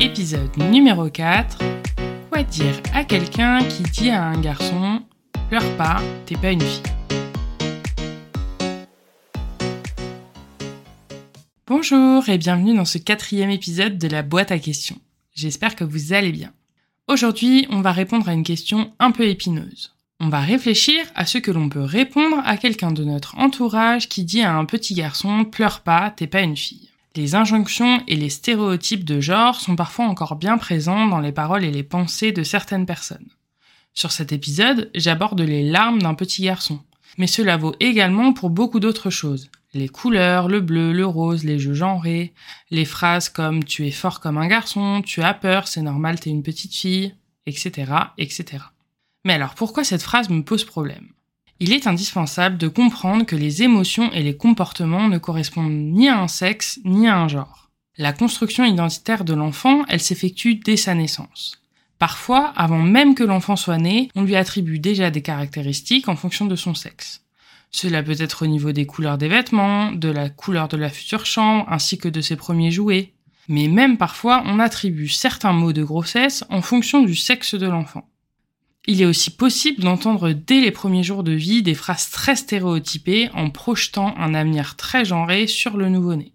Épisode numéro 4. Quoi dire à quelqu'un qui dit à un garçon Pleure pas, t'es pas une fille Bonjour et bienvenue dans ce quatrième épisode de la boîte à questions. J'espère que vous allez bien. Aujourd'hui, on va répondre à une question un peu épineuse. On va réfléchir à ce que l'on peut répondre à quelqu'un de notre entourage qui dit à un petit garçon Pleure pas, t'es pas une fille. Les injonctions et les stéréotypes de genre sont parfois encore bien présents dans les paroles et les pensées de certaines personnes. Sur cet épisode, j'aborde les larmes d'un petit garçon. Mais cela vaut également pour beaucoup d'autres choses. Les couleurs, le bleu, le rose, les jeux genrés, les phrases comme tu es fort comme un garçon, tu as peur, c'est normal, t'es une petite fille, etc., etc. Mais alors pourquoi cette phrase me pose problème? Il est indispensable de comprendre que les émotions et les comportements ne correspondent ni à un sexe ni à un genre. La construction identitaire de l'enfant, elle s'effectue dès sa naissance. Parfois, avant même que l'enfant soit né, on lui attribue déjà des caractéristiques en fonction de son sexe. Cela peut être au niveau des couleurs des vêtements, de la couleur de la future chambre, ainsi que de ses premiers jouets. Mais même parfois, on attribue certains mots de grossesse en fonction du sexe de l'enfant. Il est aussi possible d'entendre dès les premiers jours de vie des phrases très stéréotypées en projetant un avenir très genré sur le nouveau-né.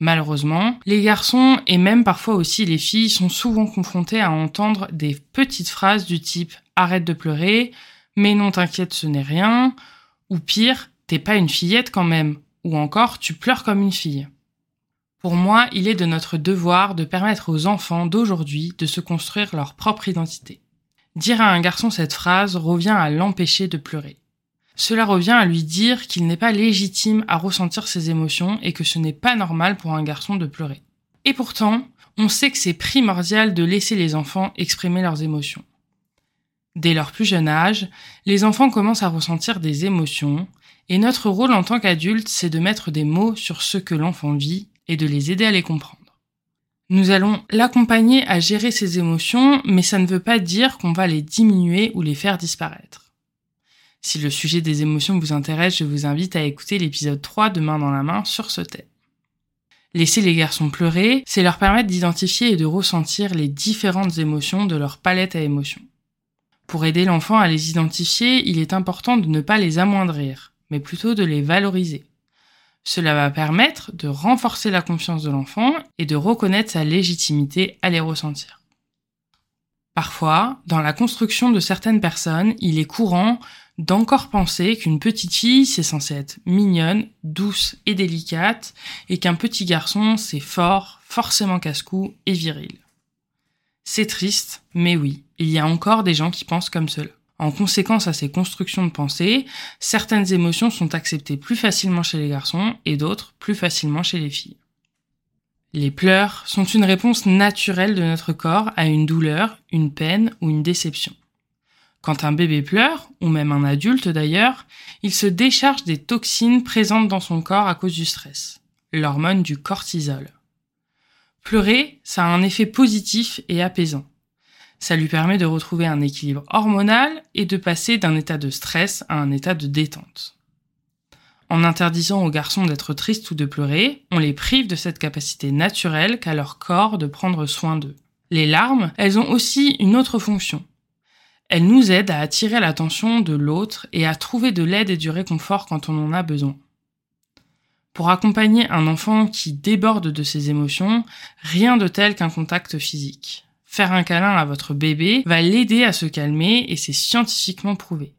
Malheureusement, les garçons et même parfois aussi les filles sont souvent confrontés à entendre des petites phrases du type arrête de pleurer, mais non t'inquiète ce n'est rien, ou pire, t'es pas une fillette quand même, ou encore tu pleures comme une fille. Pour moi, il est de notre devoir de permettre aux enfants d'aujourd'hui de se construire leur propre identité. Dire à un garçon cette phrase revient à l'empêcher de pleurer. Cela revient à lui dire qu'il n'est pas légitime à ressentir ses émotions et que ce n'est pas normal pour un garçon de pleurer. Et pourtant, on sait que c'est primordial de laisser les enfants exprimer leurs émotions. Dès leur plus jeune âge, les enfants commencent à ressentir des émotions, et notre rôle en tant qu'adulte, c'est de mettre des mots sur ce que l'enfant vit et de les aider à les comprendre. Nous allons l'accompagner à gérer ses émotions, mais ça ne veut pas dire qu'on va les diminuer ou les faire disparaître. Si le sujet des émotions vous intéresse, je vous invite à écouter l'épisode 3 de Main dans la main sur ce thème. Laisser les garçons pleurer, c'est leur permettre d'identifier et de ressentir les différentes émotions de leur palette à émotions. Pour aider l'enfant à les identifier, il est important de ne pas les amoindrir, mais plutôt de les valoriser. Cela va permettre de renforcer la confiance de l'enfant et de reconnaître sa légitimité à les ressentir. Parfois, dans la construction de certaines personnes, il est courant d'encore penser qu'une petite fille, c'est censé être mignonne, douce et délicate, et qu'un petit garçon, c'est fort, forcément casse-cou et viril. C'est triste, mais oui, il y a encore des gens qui pensent comme cela. En conséquence à ces constructions de pensée, certaines émotions sont acceptées plus facilement chez les garçons et d'autres plus facilement chez les filles. Les pleurs sont une réponse naturelle de notre corps à une douleur, une peine ou une déception. Quand un bébé pleure, ou même un adulte d'ailleurs, il se décharge des toxines présentes dans son corps à cause du stress, l'hormone du cortisol. Pleurer, ça a un effet positif et apaisant. Ça lui permet de retrouver un équilibre hormonal et de passer d'un état de stress à un état de détente. En interdisant aux garçons d'être tristes ou de pleurer, on les prive de cette capacité naturelle qu'a leur corps de prendre soin d'eux. Les larmes, elles ont aussi une autre fonction. Elles nous aident à attirer l'attention de l'autre et à trouver de l'aide et du réconfort quand on en a besoin. Pour accompagner un enfant qui déborde de ses émotions, rien de tel qu'un contact physique Faire un câlin à votre bébé va l'aider à se calmer et c'est scientifiquement prouvé.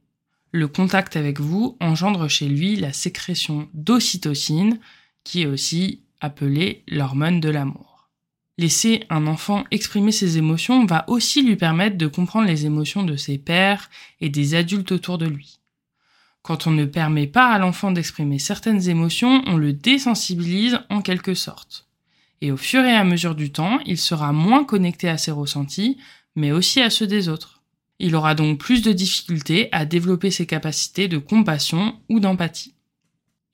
Le contact avec vous engendre chez lui la sécrétion d'ocytocine, qui est aussi appelée l'hormone de l'amour. Laisser un enfant exprimer ses émotions va aussi lui permettre de comprendre les émotions de ses pères et des adultes autour de lui. Quand on ne permet pas à l'enfant d'exprimer certaines émotions, on le désensibilise en quelque sorte et au fur et à mesure du temps, il sera moins connecté à ses ressentis, mais aussi à ceux des autres. Il aura donc plus de difficultés à développer ses capacités de compassion ou d'empathie.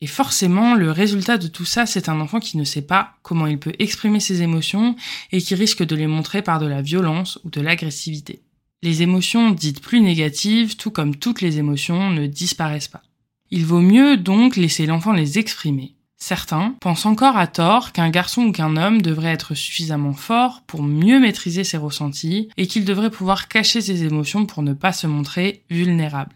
Et forcément, le résultat de tout ça, c'est un enfant qui ne sait pas comment il peut exprimer ses émotions et qui risque de les montrer par de la violence ou de l'agressivité. Les émotions dites plus négatives, tout comme toutes les émotions, ne disparaissent pas. Il vaut mieux donc laisser l'enfant les exprimer, Certains pensent encore à tort qu'un garçon ou qu'un homme devrait être suffisamment fort pour mieux maîtriser ses ressentis et qu'il devrait pouvoir cacher ses émotions pour ne pas se montrer vulnérable.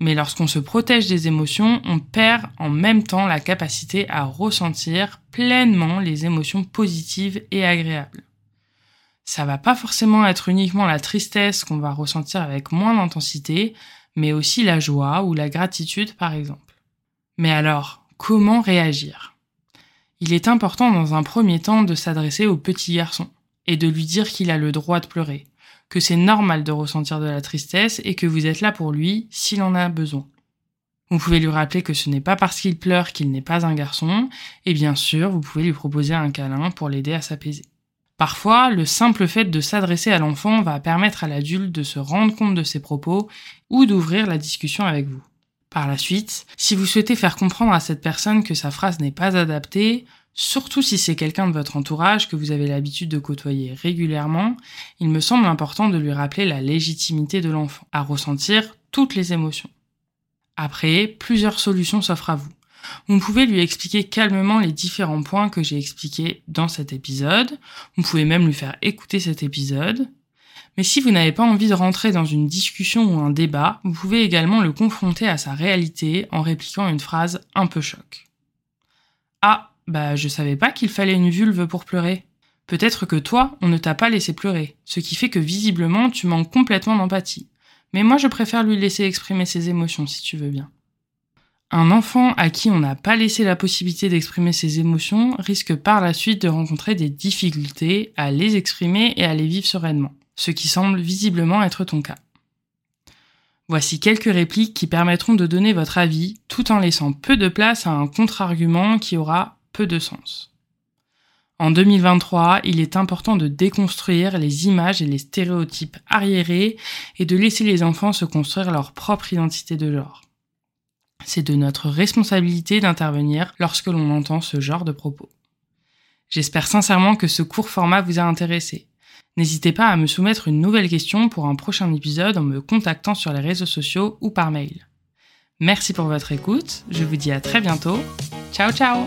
Mais lorsqu'on se protège des émotions, on perd en même temps la capacité à ressentir pleinement les émotions positives et agréables. Ça va pas forcément être uniquement la tristesse qu'on va ressentir avec moins d'intensité, mais aussi la joie ou la gratitude par exemple. Mais alors, comment réagir. Il est important dans un premier temps de s'adresser au petit garçon et de lui dire qu'il a le droit de pleurer, que c'est normal de ressentir de la tristesse et que vous êtes là pour lui s'il en a besoin. Vous pouvez lui rappeler que ce n'est pas parce qu'il pleure qu'il n'est pas un garçon, et bien sûr, vous pouvez lui proposer un câlin pour l'aider à s'apaiser. Parfois, le simple fait de s'adresser à l'enfant va permettre à l'adulte de se rendre compte de ses propos ou d'ouvrir la discussion avec vous. Par la suite, si vous souhaitez faire comprendre à cette personne que sa phrase n'est pas adaptée, surtout si c'est quelqu'un de votre entourage que vous avez l'habitude de côtoyer régulièrement, il me semble important de lui rappeler la légitimité de l'enfant, à ressentir toutes les émotions. Après, plusieurs solutions s'offrent à vous. Vous pouvez lui expliquer calmement les différents points que j'ai expliqués dans cet épisode. Vous pouvez même lui faire écouter cet épisode. Mais si vous n'avez pas envie de rentrer dans une discussion ou un débat, vous pouvez également le confronter à sa réalité en répliquant une phrase un peu choc. Ah, bah je savais pas qu'il fallait une vulve pour pleurer. Peut-être que toi, on ne t'a pas laissé pleurer, ce qui fait que visiblement tu manques complètement d'empathie. Mais moi je préfère lui laisser exprimer ses émotions si tu veux bien. Un enfant à qui on n'a pas laissé la possibilité d'exprimer ses émotions risque par la suite de rencontrer des difficultés à les exprimer et à les vivre sereinement ce qui semble visiblement être ton cas. Voici quelques répliques qui permettront de donner votre avis tout en laissant peu de place à un contre-argument qui aura peu de sens. En 2023, il est important de déconstruire les images et les stéréotypes arriérés et de laisser les enfants se construire leur propre identité de genre. C'est de notre responsabilité d'intervenir lorsque l'on entend ce genre de propos. J'espère sincèrement que ce court format vous a intéressé. N'hésitez pas à me soumettre une nouvelle question pour un prochain épisode en me contactant sur les réseaux sociaux ou par mail. Merci pour votre écoute, je vous dis à très bientôt. Ciao ciao